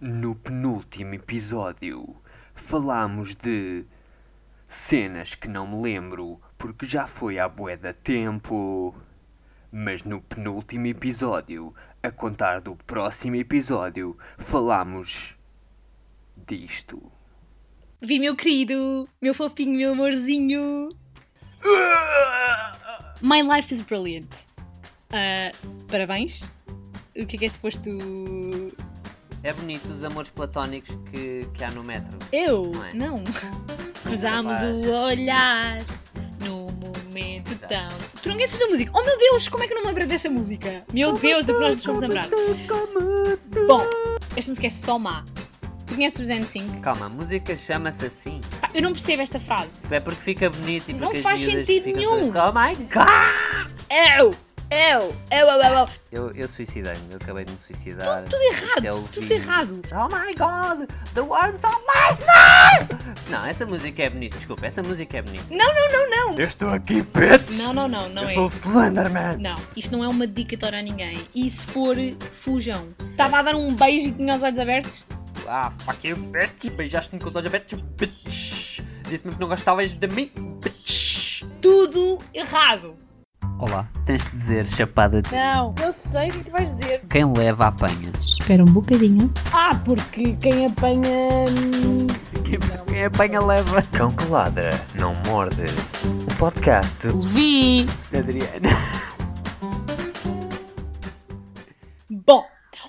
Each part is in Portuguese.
No penúltimo episódio falámos de cenas que não me lembro porque já foi há bué da tempo. Mas no penúltimo episódio, a contar do próximo episódio, falámos disto. Vi, meu querido, meu fofinho, meu amorzinho. My life is brilliant. Ah, parabéns. O que é que é suposto. É bonito os amores platónicos que, que há no metro. Eu? Não é? Não. Cruzámos o olhar no momento Exato. tão. Tu não conheces a música? Oh meu Deus, como é que eu não me lembro dessa música? Meu Deus, o que nós nos vamos lembrar? Bom, esta música é só má. Tu conheces os N5? Calma, a música chama-se assim. Pá, eu não percebo esta frase. É porque fica bonito e Não porque as faz sentido nenhum. todas, Oh my god! Eu! Eu! Eu! Eu! Eu! Eu, eu suicidei-me, eu acabei de me suicidar. Tudo é errado! o Tudo errado! Oh my god! The worms on my! Não, essa música é bonita, desculpa, essa música é bonita. Não, não, não, não! Eu estou aqui, bitch! Não, não, não, não Eu é. sou o Slenderman! Não, isto não é uma dedicatória a ninguém. E se for, fujam. Estava a dar um beijo e tinha os olhos abertos? Ah, fuck you, bitch! Beijaste-me com os olhos abertos, bitch! Disse-me que não gostavas de mim, bitch! Tudo errado! Olá, tens de dizer chapada de Não, eu sei o que tu vais dizer. quem leva apanha. Espera um bocadinho. Ah, porque quem apanha. hum, Quem, quem apanha leva. Cão que ladra, não morde. O podcast Vi! Adriana. Bom,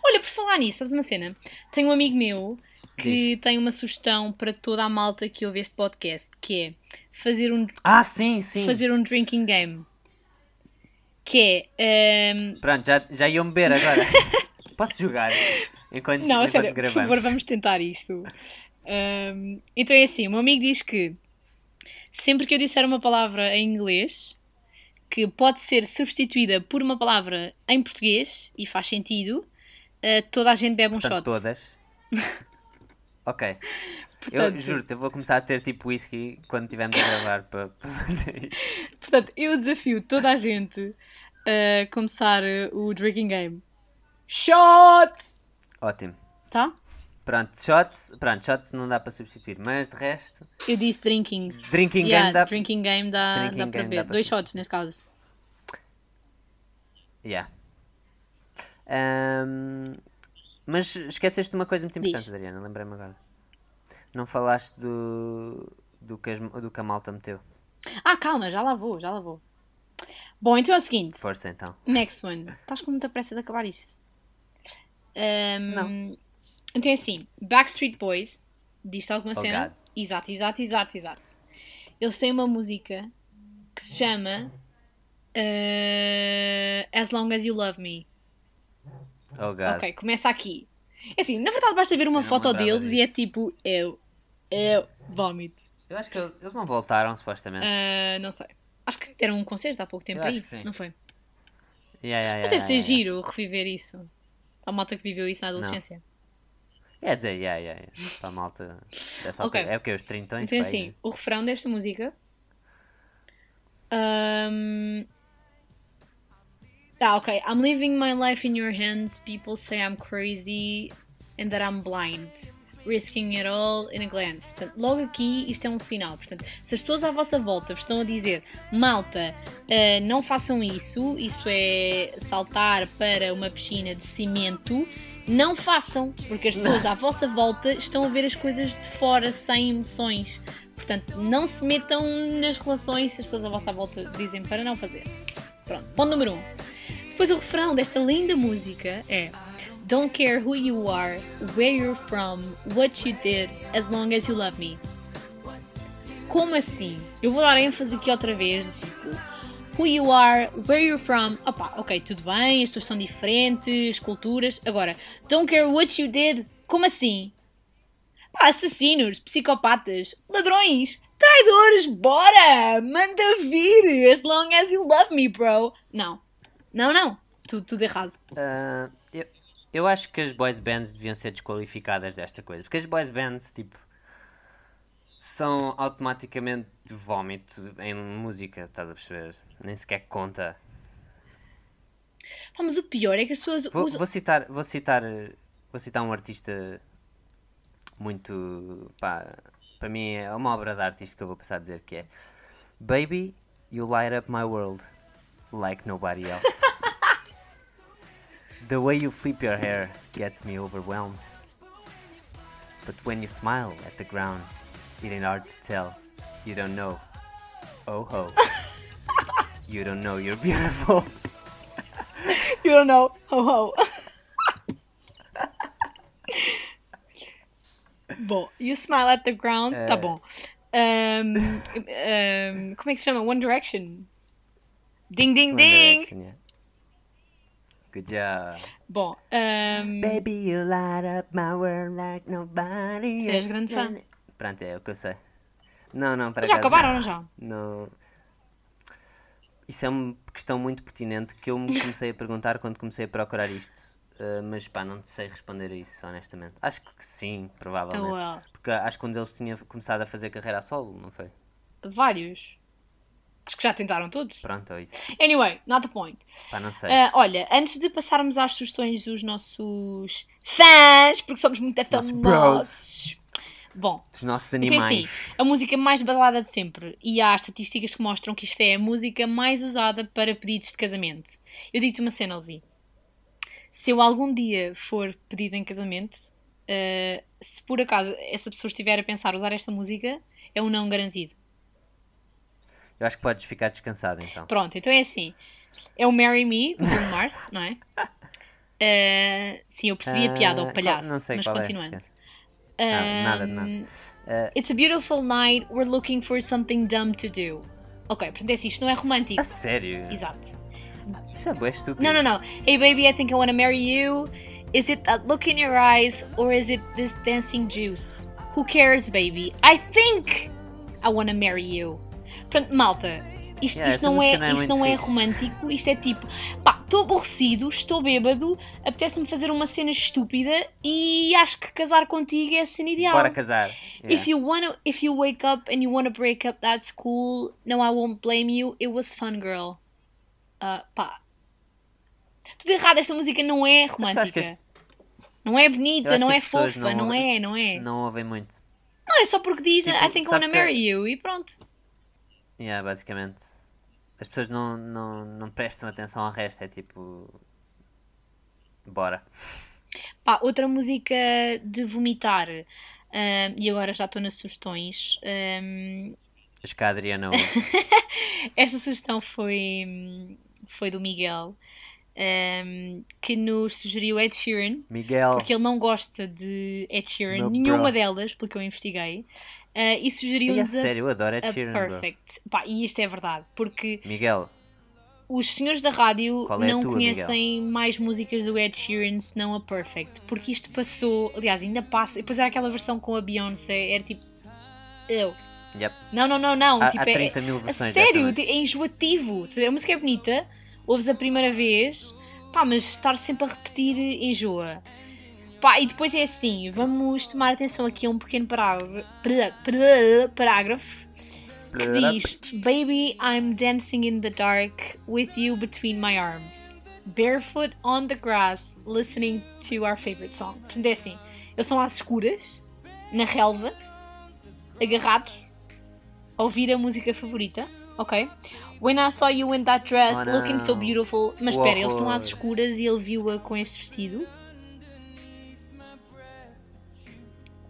olha, por falar nisso, sabes uma cena? Tenho um amigo meu que tem uma sugestão para toda a malta que ouve este podcast, que é fazer um, Ah, sim, sim. fazer um drinking game. Que é. hum, Pronto, já, já iam beber agora. Posso jogar? Enquanto, Não, a enquanto sério, por gravamos. favor, vamos tentar isto. Hum, então é assim, o meu amigo diz que sempre que eu disser uma palavra em inglês que pode ser substituída por uma palavra em português e faz sentido, eh, toda a gente bebe um Portanto, shot. todas. ok. Portanto- Eu juro-te, eu vou começar a ter tipo whisky quando estivermos a gravar para, para fazer isso. Portanto, eu desafio toda a gente a começar eh, o drinking game. Shot! Ótimo. Tá? Pronto, shots, pronto, shots não dá para substituir, mas de resto, Eu disse drinking. drinking Yeah, game dá. drinking game dá, Drinking dá para beber. para Dois shots neste caso. Yeah. Ahm, mas esqueceste de uma coisa muito importante, Diz. Adriana, lembrei-me agora. Não falaste do, do, que, as- do que a malta meteu. Ah, calma, já lá vou, já lá vou. Bom, então é o seguinte. Força então. Next one. Estás com muita pressa de acabar isto. Ahm, Não. Então é assim: Backstreet Boys. Diz-te alguma Oh, cena? God. Exato, exato, exato, exato. Eles têm uma música que se chama eh, As Long as You Love Me. Oh god. Ok, começa aqui. É assim, na verdade basta ver uma foto deles e é disso. tipo eu, eu, vómito. Eu acho que eles não voltaram, supostamente. Ah, não sei. Acho que deram um concerto há pouco tempo aí, não foi? Yeah, yeah, Mas deve ser giro reviver isso. A malta que viveu isso na adolescência. Quer dizer, yeah, yeah, yeah. para a malta dessa Ok. altura. É o que? Os 30 Então assim, o refrão desta música. Ahm, Ah, ok. I'm living my life in your hands. People say I'm crazy and that I'm blind. Risking it all in a glance. Portanto, logo aqui isto é um sinal. Portanto, se as pessoas à vossa volta vos estão a dizer malta, ah, não façam isso, isso é saltar para uma piscina de cimento, não façam, porque as pessoas à vossa volta estão a ver as coisas de fora sem emoções. Portanto, não se metam nas relações se as pessoas à vossa volta dizem para não fazer. Pronto, ponto número 1. Um. Depois o refrão desta linda música é Don't care who you are, where you're from, what you did, as long as you love me. Como assim? Eu vou dar ênfase aqui outra vez, tipo, who you are, where you're from. Opa, ok, tudo bem, as pessoas são diferentes, culturas. Agora, don't care what you did. Como assim? Pá, assassinos, psicopatas, ladrões, traidores, bora! Manda vir! As long as you love me, bro! Não. Não, não. Tudo, tudo errado. Ah, eu, eu acho que as boys bands deviam ser desqualificadas desta coisa. Porque as boys bands, tipo, são automaticamente vómito em música, estás a perceber? Nem sequer conta. Pá, mas o pior é que as pessoas Vou, usam. vou citar, vou citar, vou citar um artista muito. Pá, para mim é uma obra de arte isto que eu vou passar a dizer que é Baby, you light up my world like nobody else. The way you flip your hair gets me overwhelmed. But when you smile at the ground, it ain't hard to tell. You don't know. Oh ho. you don't know you're beautiful. You don't know. Ho ho. bom, you smile at the ground. Tá Eh. bom. Um, um, como é que se chama? One Direction. Ding, ding, One ding. Direction, yeah. Good job. Bom, um, Baby, you light up my world like nobody Tu és grande fã. Pronto, é o que eu sei. Não, não, para já acaso- acabaram, não já? Não. Isso é uma questão muito pertinente que eu me comecei a perguntar quando comecei a procurar isto. Uh, mas pá, não sei responder a isso, honestamente. Acho que sim, provavelmente. Oh, well. Porque acho que quando eles tinham começado a fazer carreira a solo, não foi? Vários. Acho que já tentaram todos. Pronto, é isso. Anyway, not the point. Pá, não sei. Ah, olha, antes de passarmos às sugestões dos nossos fãs, porque somos muito famosos. Bom, Dos nossos então é animais. assim, a música mais badalada de sempre. E há estatísticas que mostram que isto é a música mais usada para pedidos de casamento. Eu digo-te uma cena, Levi. Se eu algum dia for pedido em casamento, ah, se por acaso essa pessoa estiver a pensar usar esta música, é um não garantido. Eu acho que podes ficar descansado então. Pronto, então é assim. É o Marry Me, do Bruno Mars, não é? Ah, sim, eu percebi a piada, Ah, o palhaço, não sei mas qual é, continuando. esquece. Ah, nada, Um, nada. Ah, It's a beautiful night, we're looking for something dumb to do. Ok, portanto é assim, isto não é romântico. a sério? Exato. Isso é bué estúpido. Não, não, não. Hey baby, I think I wanna marry you. Is it that look in your eyes or is it this dancing juice? Who cares, baby? I think I wanna marry you. Portanto, malta, isto, Yeah, isto não, é, não é isto não é romântico, isto é tipo, pá, estou aborrecido, estou bêbado, apetece-me fazer uma cena estúpida e acho que casar contigo é a cena ideal. Bora casar. Yeah. If you wanna, if you wake up and you wanna break up, that's cool. No, I won't blame you. It was fun, girl. Ah, pá. Tudo errado, esta música não é romântica. as- Não é bonita, não é fofa, não, não- é, não é. Não ouvem muito. Não, é só porque diz Tipo, I think I wanna marry you e pronto. Yeah, basicamente. As pessoas não, não, não prestam atenção ao resto, é tipo. Bora. Pá, outra música de vomitar. ah, e agora já estou nas sugestões. ah, Acho que a Adriana. Esta sugestão foi, foi do Miguel, um, que nos sugeriu Ed Sheeran, Miguel. porque ele não gosta de Ed Sheeran, Meu nenhuma bro. delas, pelo que eu investiguei, uh, e E a sugeriu-nos a, sério, eu adoro Ed a Sheeran. Perfect. Pá, e isto é verdade, porque Miguel, os senhores da rádio é a não tua, conhecem mais músicas do Ed Sheeran senão a Perfect, porque isto passou, aliás, ainda passa, depois era aquela versão com a Beyoncé, era tipo. Eu. yep. Não, não, não, não. há, tipo, há é- 30 mil a versões dessa sério, é enjoativo. A música é bonita, ouves a primeira vez, pá, mas estar sempre a repetir enjoa. Pá, e depois é assim, vamos tomar atenção aqui a um pequeno parágrafo, pará- pará- parágrafo que diz Baby, I'm dancing in the dark with you between my arms. Barefoot on the grass, listening to our favorite song. Portanto, é assim, eles são às escuras, na relva, agarrados, a ouvir a música favorita, ok? When I saw you in that dress, Oh, looking so beautiful. Mas espera, eles estão às escuras e ele viu-a com este vestido.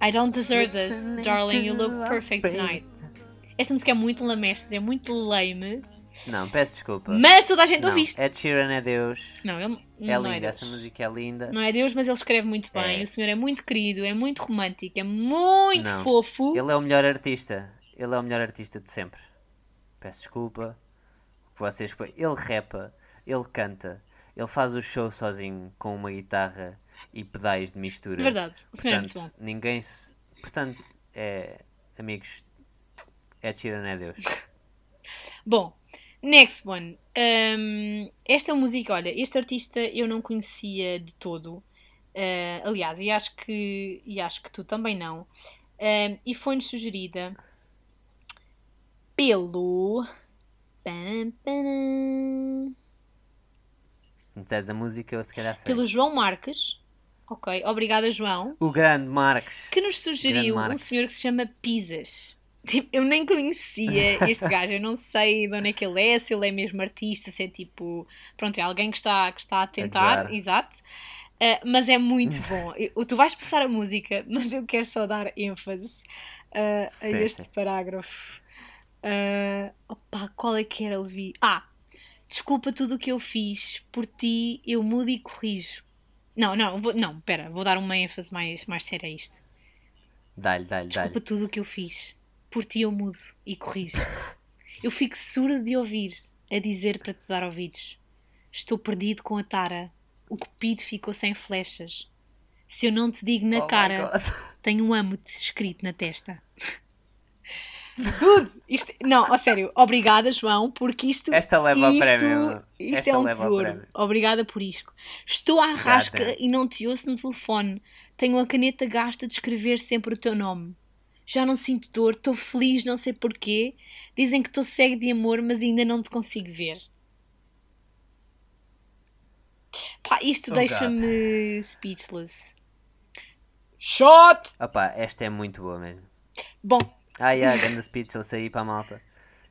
I don't deserve this, darling. You look perfect tonight. Esta música é muito lamestre, é muito lame, Não, peço desculpa. mas toda a gente não, ouviste. Ed Sheeran é Deus. Não, ele É não é linda, Deus. essa música é linda. Não é Deus, mas ele escreve muito bem. É. O senhor é muito querido, é muito romântico, é muito Não. fofo. Ele é o melhor artista. Ele é o melhor artista de sempre. Peço desculpa. Que Vocês... Ele repa, ele canta, ele faz o show sozinho com uma guitarra e pedais de mistura. Verdade, o senhor é muito Portanto, bom. ninguém se. Portanto, é. Amigos, Ed Sheeran é Deus. Bom, next one. Um, esta música, olha, este artista eu não conhecia de todo. Uh, aliás, e acho que e acho que tu também não. Um, e foi-nos sugerida pelo. Se disseres a música, eu se calhar sei. pelo João Marques, Ok, obrigada, João. O grande Marques. Que nos sugeriu um senhor que se chama Pisas. Tipo, eu nem conhecia este gajo, eu não sei de onde é que ele é, se ele é mesmo artista, se é tipo. Pronto, é alguém que está, que está a tentar, gozar. exato. Ah, mas é muito bom. Eu- tu vais passar a música, mas eu quero só dar ênfase ah, a este parágrafo. Ah, opa, qual é que era, Levi? Ah, desculpa tudo o que eu fiz, por ti eu mudo e corrijo. Não, não, vou, não, pera, vou dar uma ênfase mais, mais séria a isto. Dá-lhe, dá-lhe, Desculpa dá-lhe. tudo o que eu fiz. Por ti eu mudo e corrijo. Eu fico surdo de ouvir a dizer para te dar ouvidos. Estou perdido com a tara. O cupido ficou sem flechas. Se eu não te digo na Oh cara, tenho um amo-te escrito na testa. Tudo! Isto, não, a sério, obrigada, João, porque isto. Esta leva ao isto, prémio. Isto Esta é um tesouro. Obrigada por isto. Estou à rasca Gata. e não te ouço no telefone. Tenho a caneta gasta de escrever sempre o teu nome. Já não sinto dor, estou feliz, não sei porquê. Dizem que estou cego de amor, mas ainda não te consigo ver. Pá, isto Oh, deixa-me speechless. Shot! Opa, esta é muito boa mesmo. Bom, Ah, yeah, grande speech, eu saí para a malta.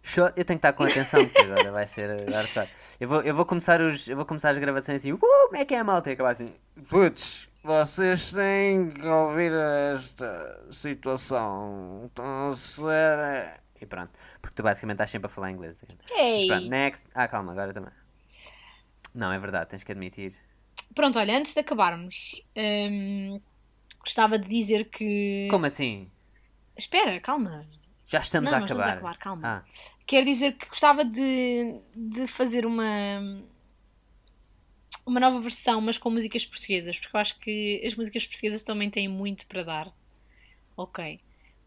Show- Eu tenho que estar com atenção, porque agora vai ser eh, hardcore. Eu vou, eu vou começar os, eu vou começar as gravações assim, uh, como é que é a malta? E acabar assim, putz, vocês têm que ouvir esta situação. Então, se ver... E pronto, porque tu basicamente estás sempre a falar inglês. Mas ei! pronto, next. Ah, calma, agora também. Não, é verdade, tens que admitir. Pronto, olha, antes de acabarmos, hum, gostava de dizer que. Como assim? Espera, calma. Já estamos Não, a acabar. estamos a acabar, calma. Ah, Quero dizer que gostava de, de fazer uma. Uma nova versão, mas com músicas portuguesas, porque eu acho que as músicas portuguesas também têm muito para dar. Ok.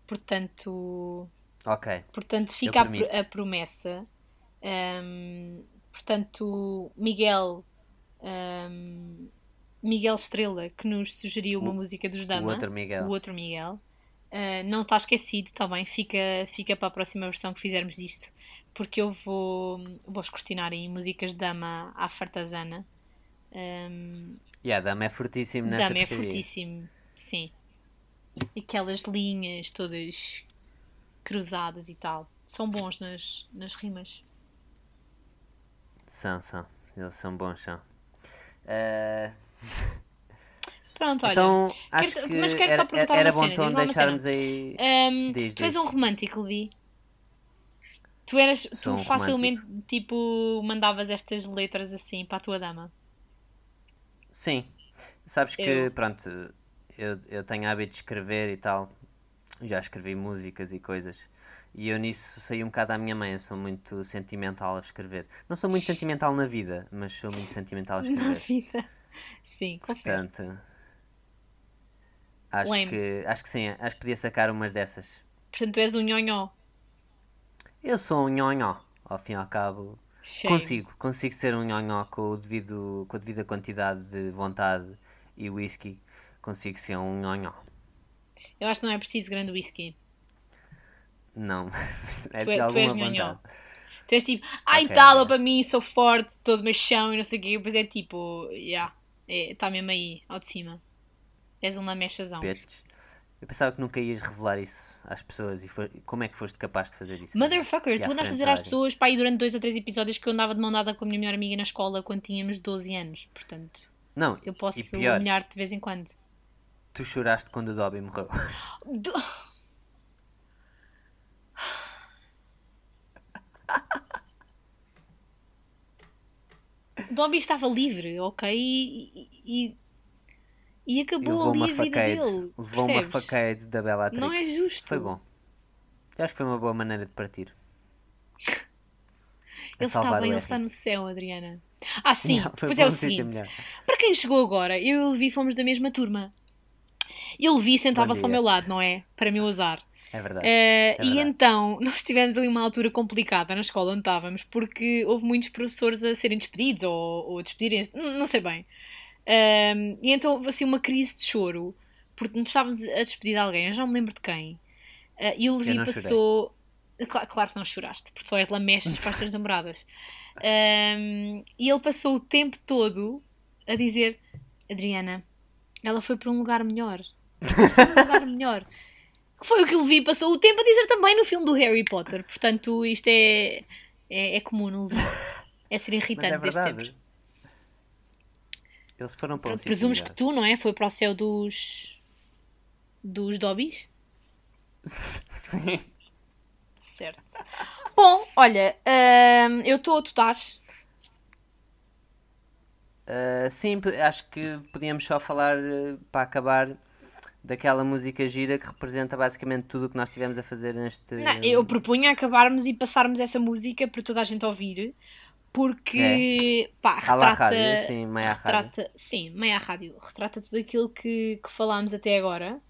Portanto, ok. portanto fica a, a promessa. Hum, portanto, Miguel. hum, Miguel Estrela, que nos sugeriu uma O- música dos O Dama. outro Miguel. o outro Miguel. Uh, não está esquecido, também fica, fica para a próxima versão que fizermos disto, porque eu vou, vou escrutinar em músicas de dama à fartazana. Um, E a dama é fortíssimo nessa dama é fortíssimo, sim. Aquelas linhas todas cruzadas e tal. São bons nas, nas rimas. São, são. Eles são bons, são. Eh, Pronto, olha. então, acho quero- que mas quero só era, perguntar era uma bom cena, tom deixarmos aí... Um, Diz, tu és um romântico, Levi. Tu eras, Sou tu um facilmente, tipo, mandavas estas letras assim para a tua dama. Sim. Sabes que, Eu- pronto, eu, eu tenho hábito de escrever e tal. Já escrevi músicas e coisas. E eu nisso saí um bocado à minha mãe. Eu sou muito sentimental a escrever. Não sou muito sentimental na vida, mas sou muito sentimental a Na escrever. vida. Sim. Portanto, acho que, acho que sim. Acho que podia sacar umas dessas. Portanto, tu és um nhonhó. Eu sou um nhonhó, ao fim e ao cabo. Shame. Consigo, consigo ser um nhonhó com, o devido, com a devida quantidade de vontade e whisky. Consigo ser um nhonhó. Eu acho que não é preciso grande whisky. Não, é Tu, de é, tu alguma és nhonhó. vontade. Tu és tipo, ai Ok, tal, ok. para mim, sou forte, todo machão e não sei o quê. Depois é tipo, yeah, está mesmo aí, ao de cima. És um lamechazão. Eu pensava que nunca ias revelar isso às pessoas e foi- como é que foste capaz de fazer isso? Motherfucker, tu andaste a dizer às pessoas para aí durante dois ou três episódios que eu andava de mão dada com a minha melhor amiga na escola quando tínhamos 12 anos. Portanto, Não, eu posso humilhar-te de vez em quando. tu choraste quando o Dobby morreu. Do- Dobby estava livre, ok? E, e, e E acabou ali a vida facade. dele. Levou uma facade da Bellatrix. Não é justo. Foi bom. Eu acho que foi uma boa maneira de partir. Ele está bem, ele está no céu, Adriana. Ah, sim, Não, pois é o seguinte. Para quem chegou agora, eu e o Levi fomos da mesma turma. E o Levi sentava-se ao meu lado, não é? Para meu azar. É verdade. Eh, e verdade. então, nós tivemos ali uma altura complicada na escola onde estávamos, porque houve muitos professores a serem despedidos ou, ou despedirem-se, não sei bem. Ehm, e então houve assim uma crise de choro, porque nos estávamos a despedir de alguém, eu já não me lembro de quem. Eh, e o Levi passou. Claro, claro que não choraste, porque só és lamechas para as tuas namoradas. Ehm, e ele passou o tempo todo a dizer: Adriana, Ela foi para um lugar melhor. Foi um lugar melhor. Que foi o que Levi passou o tempo a dizer também no filme do Harry Potter. Portanto, isto é, é, é comum no Levi. É ser Mas irritante é desde sempre. Eles foram para um presumes que tu, não é? Foi para o céu dos. dos Dobbies? Sim. Certo. Bom, olha, hum, eu estou, tu estás. Uh, sim, acho que podíamos só falar uh, para acabar daquela música gira que representa basicamente tudo o que nós estivemos a fazer neste. Não, eu propunha acabarmos e passarmos essa música para toda a gente ouvir, porque, pá, À la retrata. rádio, sim, meia à rádio. retrata sim, meia rádio. Retrata tudo aquilo que, que falámos até agora.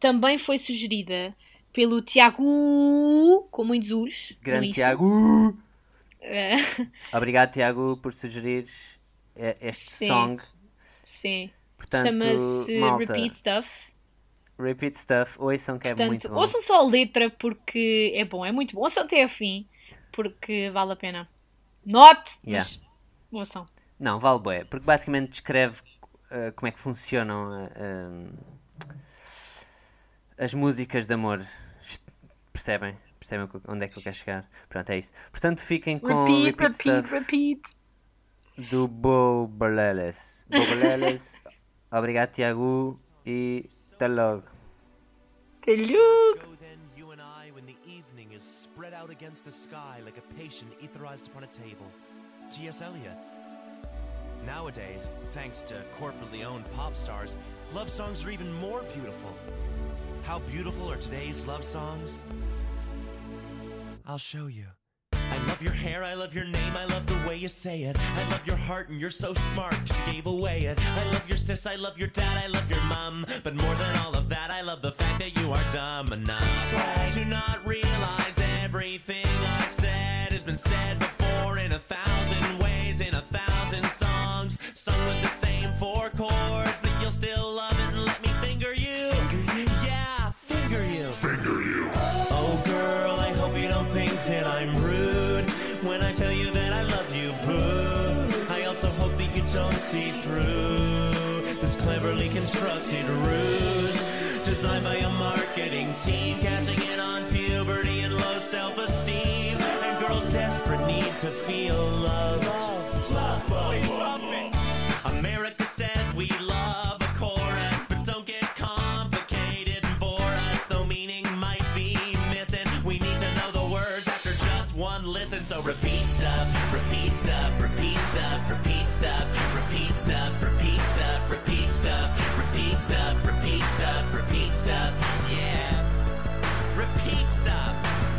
Também foi sugerida pelo Tiago, com muitos us. Grande. Tiago! Obrigado, Tiago, por sugerir este Sim. song. sim. Chama-se Repeat Stuff. Repeat Stuff, ouçam que é Portanto, muito bom. ouçam só a letra porque é bom, é muito bom. Ouçam até ao fim porque vale a pena. Note, Yeah. mas ouçam. Não, vale bué, porque basicamente descreve uh, como é que funcionam uh, as músicas de amor. Percebem? Percebem onde é que eu quero chegar? Pronto, é isso. Portanto, fiquem com Repeat, Repeat, repeat, repeat. do Bo Berleles. Bo Berleles, obrigado Tiago e até logo. Hello. Go out against the sky like a patient etherized upon a table. T.S. Eliot. Nowadays, thanks to corporately owned pop stars, love songs are even more beautiful. How beautiful are today's love songs? I'll show you. I love your hair, I love your name, I love the way you say it. I love your heart, and you're so smart, you gave away it. I love your sis, I love your dad, I love your mom. But more than all of that, I love the fact that you are dumb enough to not realize everything I've said has been said before in a thousand ways, in a thousand songs, sung with the same four chords. But you'll still love it and let me finger you. Yeah, finger you. finger you. Oh, girl, I hope you don't think that I'm rude when I tell you that I love you, boo. I also hope that you don't see through this cleverly constructed ruse designed by a marketing team cashing in on puberty and low self esteem and girls' desperate need to feel loved. America says we love a chorus, but don't get complicated and bore us, though meaning might be missing. We need to know the words after just one listen, so repeat stuff, repeat stuff, repeat stuff, repeat stuff, repeat stuff, repeat stuff, repeat stuff, repeat stuff, repeat stuff, repeat stuff, yeah. Repeat stuff.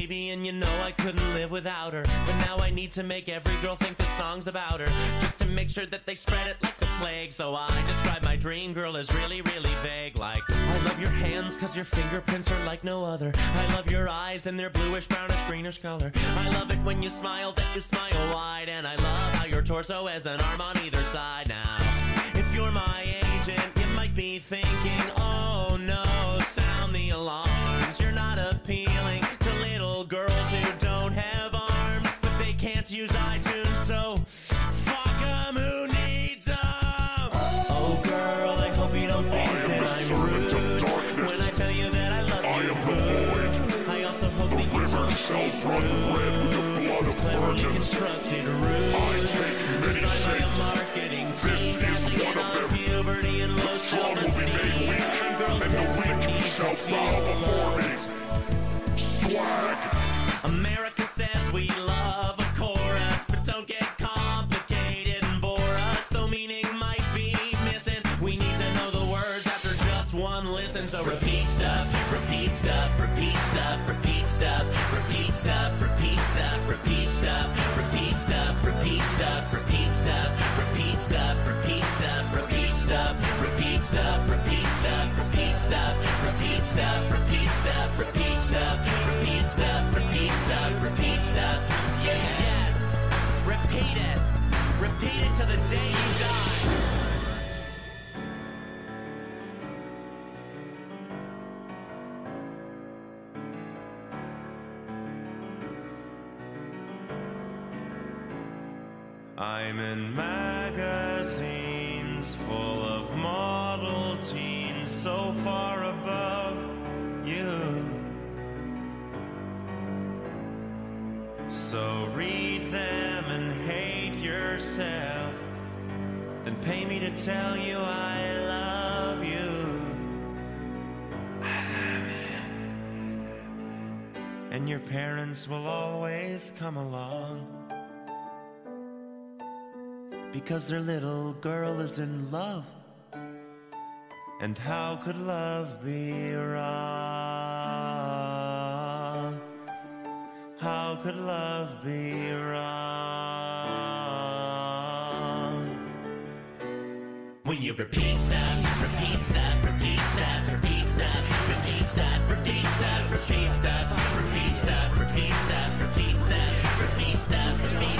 Baby, and you know I couldn't live without her. But now I need to make every girl think the song's about her. Just to make sure that they spread it like the plague. So I describe my dream girl as really, really vague. Like, I love your hands, cause your fingerprints are like no other. I love your eyes, and they're bluish, brownish, greenish color. I love it when you smile, that you smile wide. And I love how your torso has an arm on either side now. If you're my agent, you might be thinking, oh no, sound the alarms. You're not appealing little girls who don't have arms, but they can't use iTunes, so fuck 'em who needs 'em. Oh girl, I hope you don't think that I'm rude. When I tell you that I love you, boo. I also hope that you don't see through this cleverly constructed ruse designed by a marketing team cashing in on puberty and low self-esteem. And girls desperate need to feel loved. America says we love a chorus, but don't get complicated and bore us. Though meaning might be missing, we need to know the words after just one listen. So repeat stuff, repeat stuff, repeat stuff, repeat stuff, repeat stuff, repeat stuff, repeat stuff, repeat stuff, repeat stuff, repeat stuff, repeat stuff, repeat stuff, repeat stuff, repeat stuff, repeat stuff, repeat stuff, repeat stuff, repeat stuff, repeat stuff, In magazines full of model teens so far above you. So read them and hate yourself. Then pay me to tell you. I love you. And your parents will always come along. Because their little girl is in love. And how could love be wrong? How could love be wrong? When you repeat stuff, repeat stuff, repeat stuff, repeat stuff, repeat stuff, repeat stuff, repeat stuff, repeat stuff, repeat stuff, repeat stuff, repeat stuff, repeat stuff,